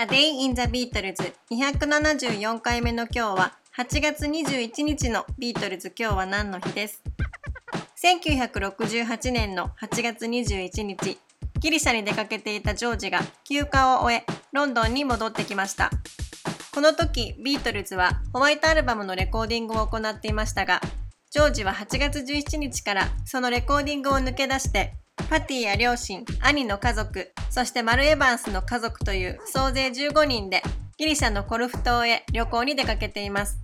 A Day in the Beatles 274回目の今日は8月21日のビートルズ。今日は何の日です？1968年の8月21日。ギリシャに出かけていたジョージが休暇を終えロンドンに戻ってきました。この時ビートルズはホワイトアルバムのレコーディングを行っていましたがジョージは8月17日からそのレコーディングを抜け出してパティや両親、兄の家族、そしてマル・エヴァンスの家族という総勢15人でギリシャのコルフ島へ旅行に出かけています。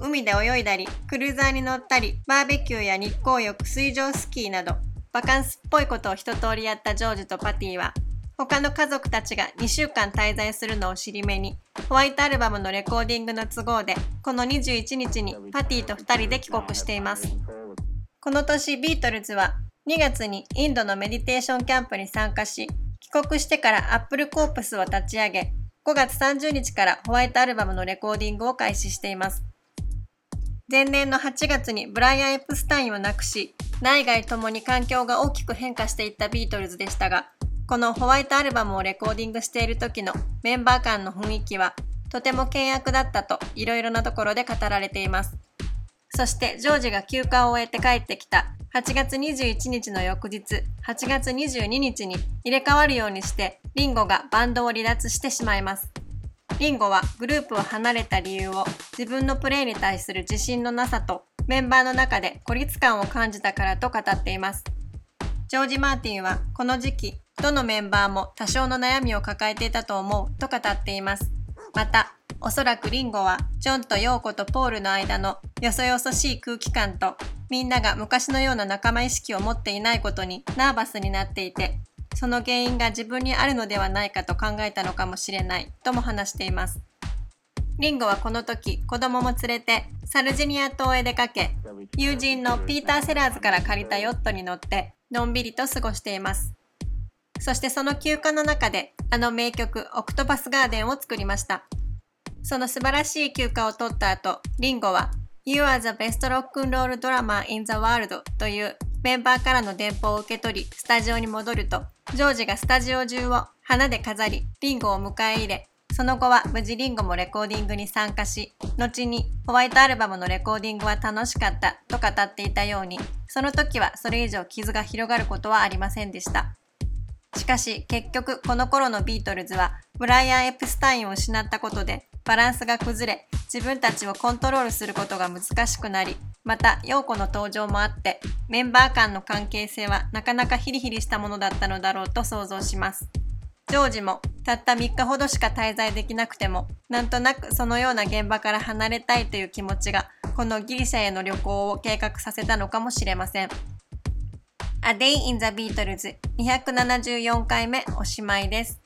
海で泳いだり、クルーザーに乗ったり、バーベキューや日光浴、水上スキーなど、バカンスっぽいことを一通りやったジョージとパティは、他の家族たちが2週間滞在するのを尻目に、ホワイトアルバムのレコーディングの都合で、この21日にパティと2人で帰国しています。この年ビートルズは2月にインドのメディテーションキャンプに参加し、帰国してからアップルコープスを立ち上げ、5月30日からホワイトアルバムのレコーディングを開始しています。前年の8月にブライアン・エプスタインを亡くし、内外ともに環境が大きく変化していったビートルズでしたが、このホワイトアルバムをレコーディングしている時のメンバー間の雰囲気はとても険悪だったといろいろなところで語られています。そしてジョージが休暇を終えて帰ってきた8月21日の翌日、8月22日に入れ替わるようにして、リンゴがバンドを離脱してしまいます。リンゴはグループを離れた理由を自分のプレイに対する自信のなさとメンバーの中で孤立感を感じたからと語っています。ジョージ・マーティンはこの時期、どのメンバーも多少の悩みを抱えていたと思うと語っています。また、おそらくリンゴはジョンとヨーコとポールの間のよそよそしい空気感とみんなが昔のような仲間意識を持っていないことにナーバスになっていてその原因が自分にあるのではないかと考えたのかもしれないとも話しています。リンゴはこの時子供も連れてサルジニア島へ出かけ友人のピーター・セラーズから借りたヨットに乗ってのんびりと過ごしています。そしてその休暇の中であの名曲オクトパスガーデンを作りました。その素晴らしい休暇を取った後、リンゴは You are the best rock and roll drama in the world というメンバーからの電報を受け取り、スタジオに戻ると、ジョージがスタジオ中を花で飾り、リンゴを迎え入れ、その後は無事リンゴもレコーディングに参加し、後にホワイトアルバムのレコーディングは楽しかったと語っていたように、その時はそれ以上傷が広がることはありませんでした。しかし結局この頃のビートルズはブライアン・エプスタインを失ったことでバランスが崩れ、自分たちをコントロールすることが難しくなり、また、陽子の登場もあって、メンバー間の関係性はなかなかヒリヒリしたものだったのだろうと想像します。ジョージも、たった3日ほどしか滞在できなくても、なんとなくそのような現場から離れたいという気持ちが、このギリシャへの旅行を計画させたのかもしれません。A Day in the Beatles 274回目おしまいです。